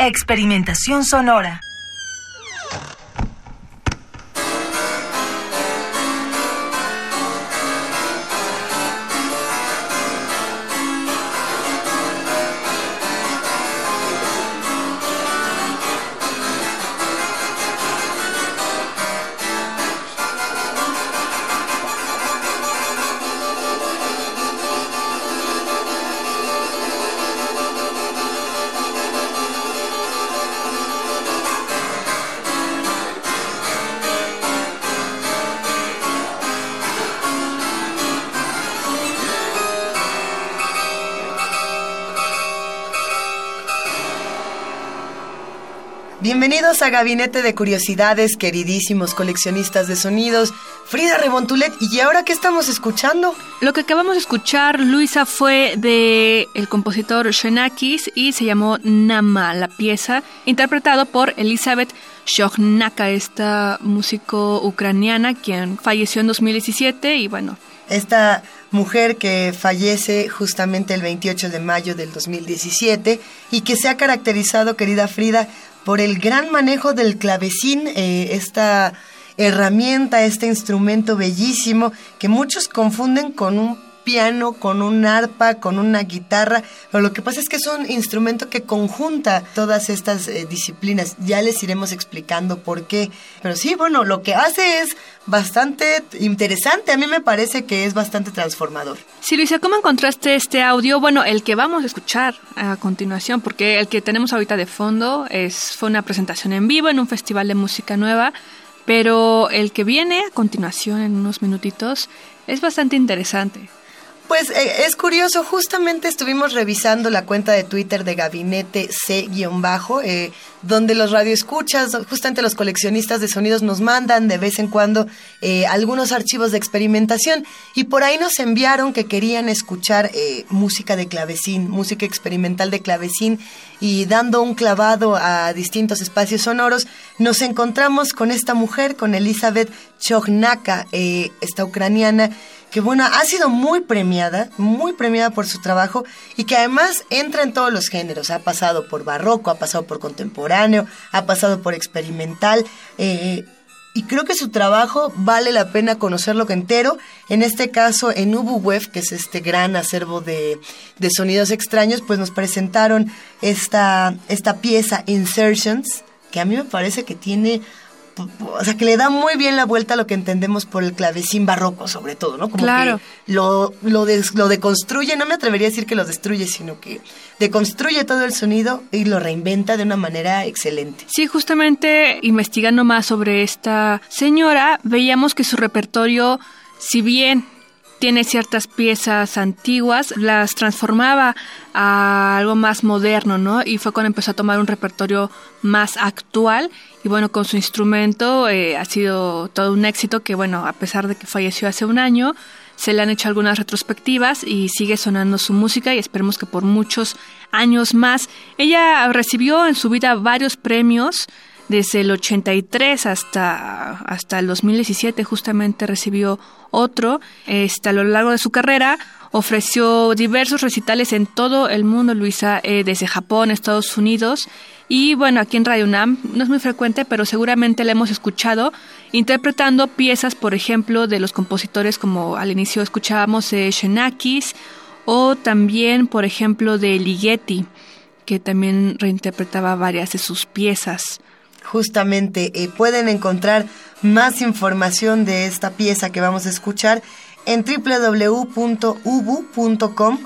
Experimentación sonora. Bienvenidos a Gabinete de Curiosidades, queridísimos coleccionistas de sonidos. Frida Rebontulet, ¿y ahora qué estamos escuchando? Lo que acabamos de escuchar, Luisa, fue de el compositor Shenakis y se llamó Nama, la pieza, interpretado por Elizabeth Shokhnaka, esta músico ucraniana quien falleció en 2017 y bueno, Esta mujer que fallece justamente el 28 de mayo del 2017 y que se ha caracterizado, querida Frida, por el gran manejo del clavecín, eh, esta herramienta, este instrumento bellísimo que muchos confunden con un piano, con un arpa, con una guitarra, pero lo que pasa es que es un instrumento que conjunta todas estas eh, disciplinas. Ya les iremos explicando por qué. Pero sí, bueno, lo que hace es bastante interesante. A mí me parece que es bastante transformador. Sí, Luisa, ¿cómo encontraste este audio? Bueno, el que vamos a escuchar a continuación, porque el que tenemos ahorita de fondo es, fue una presentación en vivo en un festival de música nueva, pero el que viene a continuación en unos minutitos es bastante interesante. Pues eh, es curioso, justamente estuvimos revisando la cuenta de Twitter de Gabinete C-Bajo, eh, donde los radioescuchas, justamente los coleccionistas de sonidos nos mandan de vez en cuando eh, algunos archivos de experimentación. Y por ahí nos enviaron que querían escuchar música de clavecín, música experimental de clavecín y dando un clavado a distintos espacios sonoros, nos encontramos con esta mujer, con Elizabeth Chokhnaka, eh, esta ucraniana, que bueno, ha sido muy premiada, muy premiada por su trabajo y que además entra en todos los géneros. Ha pasado por barroco, ha pasado por contemporáneo, ha pasado por experimental. eh, y creo que su trabajo vale la pena conocerlo entero. En este caso, en UbuWeb, que es este gran acervo de, de sonidos extraños, pues nos presentaron esta, esta pieza, Insertions, que a mí me parece que tiene o sea, que le da muy bien la vuelta a lo que entendemos por el clavecín barroco, sobre todo, ¿no? Como Claro. que lo, lo, des- lo deconstruye, no me atrevería a decir que lo destruye, sino que deconstruye todo el sonido y lo reinventa de una manera excelente. Sí, justamente investigando más sobre esta señora, veíamos que su repertorio, si bien tiene ciertas piezas antiguas, las transformaba a algo más moderno, ¿no? Y fue cuando empezó a tomar un repertorio más actual. Y bueno, con su instrumento eh, ha sido todo un éxito que, bueno, a pesar de que falleció hace un año, se le han hecho algunas retrospectivas y sigue sonando su música y esperemos que por muchos años más. Ella recibió en su vida varios premios desde el 83 hasta, hasta el 2017 justamente recibió otro. Este, a lo largo de su carrera ofreció diversos recitales en todo el mundo, Luisa, eh, desde Japón, Estados Unidos. Y bueno, aquí en Radio Nam no es muy frecuente, pero seguramente la hemos escuchado interpretando piezas, por ejemplo, de los compositores como al inicio escuchábamos eh, Xenakis o también, por ejemplo, de Ligeti, que también reinterpretaba varias de sus piezas. Justamente eh, pueden encontrar más información de esta pieza que vamos a escuchar en www.ubu.com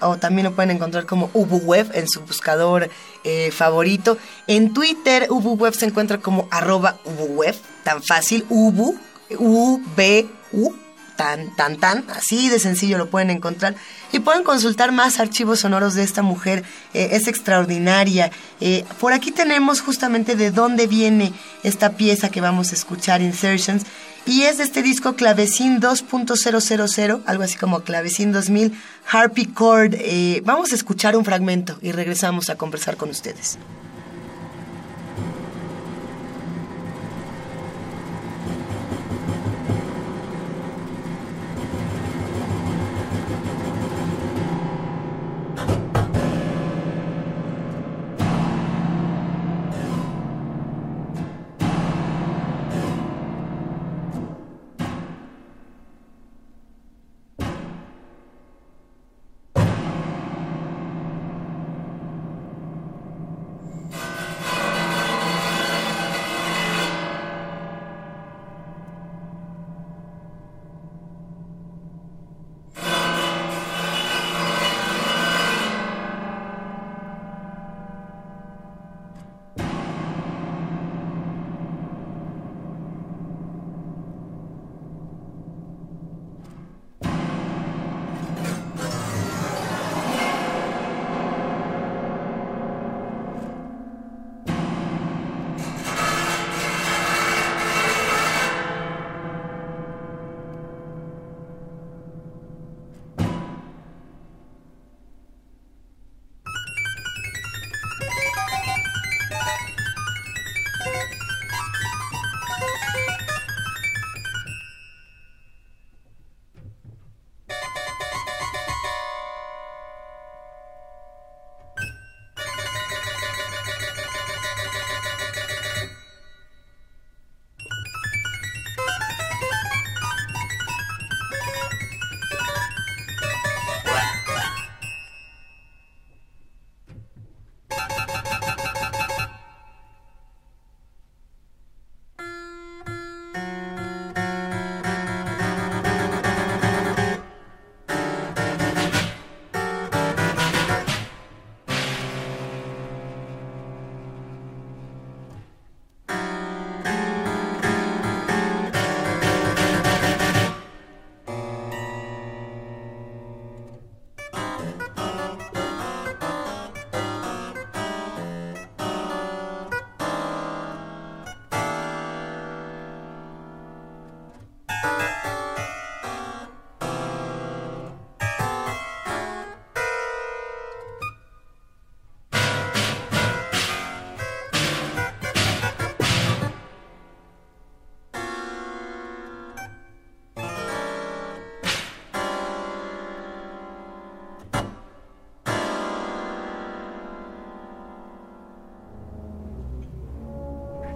o también lo pueden encontrar como UbuWeb en su buscador eh, favorito. En Twitter, UbuWeb se encuentra como arroba UbuWeb, tan fácil, Ubu, U-B-U, tan, tan, tan, así de sencillo lo pueden encontrar. Y pueden consultar más archivos sonoros de esta mujer, eh, es extraordinaria. Eh, por aquí tenemos justamente de dónde viene esta pieza que vamos a escuchar, Insertions, y es de este disco Clavecín 2.000, algo así como Clavecín 2000, Harpy Chord. Eh, vamos a escuchar un fragmento y regresamos a conversar con ustedes.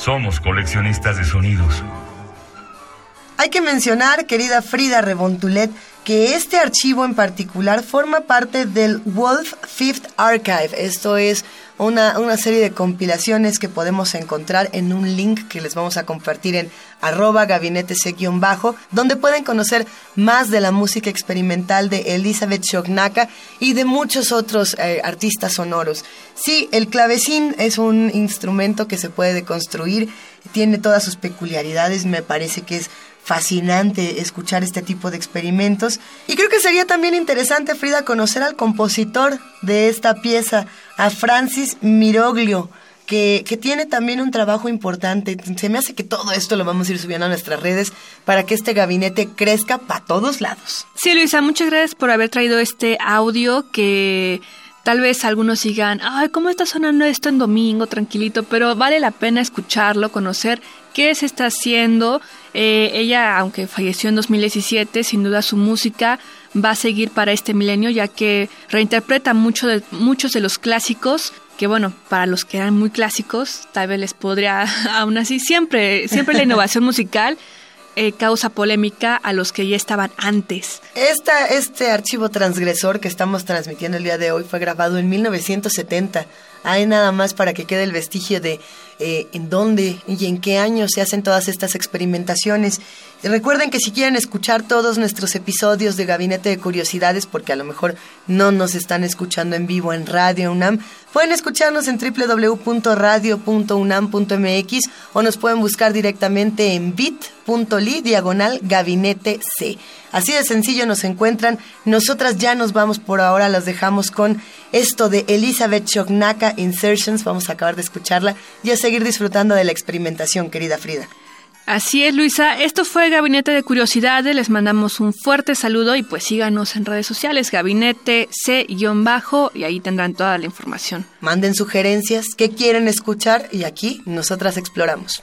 Somos coleccionistas de sonidos. Hay que mencionar, querida Frida Rebontulet, que este archivo en particular forma parte del Wolf Fifth Archive. Esto es una, una serie de compilaciones que podemos encontrar en un link que les vamos a compartir en arroba gabinete bajo donde pueden conocer más de la música experimental de Elizabeth Shognaka y de muchos otros eh, artistas sonoros. Sí, el clavecín es un instrumento que se puede deconstruir, tiene todas sus peculiaridades, me parece que es fascinante escuchar este tipo de experimentos. Y creo que sería también interesante, Frida, conocer al compositor de esta pieza, a Francis Miroglio. Que, que, tiene también un trabajo importante. Se me hace que todo esto lo vamos a ir subiendo a nuestras redes para que este gabinete crezca para todos lados. Sí, Luisa, muchas gracias por haber traído este audio que tal vez algunos digan, ay, ¿cómo está sonando esto en domingo, tranquilito? Pero vale la pena escucharlo, conocer qué se está haciendo. Eh, ella, aunque falleció en 2017, sin duda su música va a seguir para este milenio, ya que reinterpreta mucho de, muchos de los clásicos que bueno, para los que eran muy clásicos, tal vez les podría, aún así, siempre, siempre la innovación musical eh, causa polémica a los que ya estaban antes. Esta, este archivo transgresor que estamos transmitiendo el día de hoy fue grabado en 1970. Hay nada más para que quede el vestigio de eh, en dónde y en qué año se hacen todas estas experimentaciones. recuerden que si quieren escuchar todos nuestros episodios de Gabinete de Curiosidades, porque a lo mejor no nos están escuchando en vivo en Radio UNAM, pueden escucharnos en www.radio.unam.mx o nos pueden buscar directamente en bit.ly diagonal gabinete C. Así de sencillo nos encuentran. Nosotras ya nos vamos por ahora, las dejamos con esto de Elizabeth Choknaka Insertions. Vamos a acabar de escucharla y a seguir disfrutando de la experimentación, querida Frida. Así es, Luisa. Esto fue Gabinete de Curiosidades. Les mandamos un fuerte saludo y pues síganos en redes sociales, Gabinete C-bajo, y ahí tendrán toda la información. Manden sugerencias, qué quieren escuchar y aquí nosotras exploramos.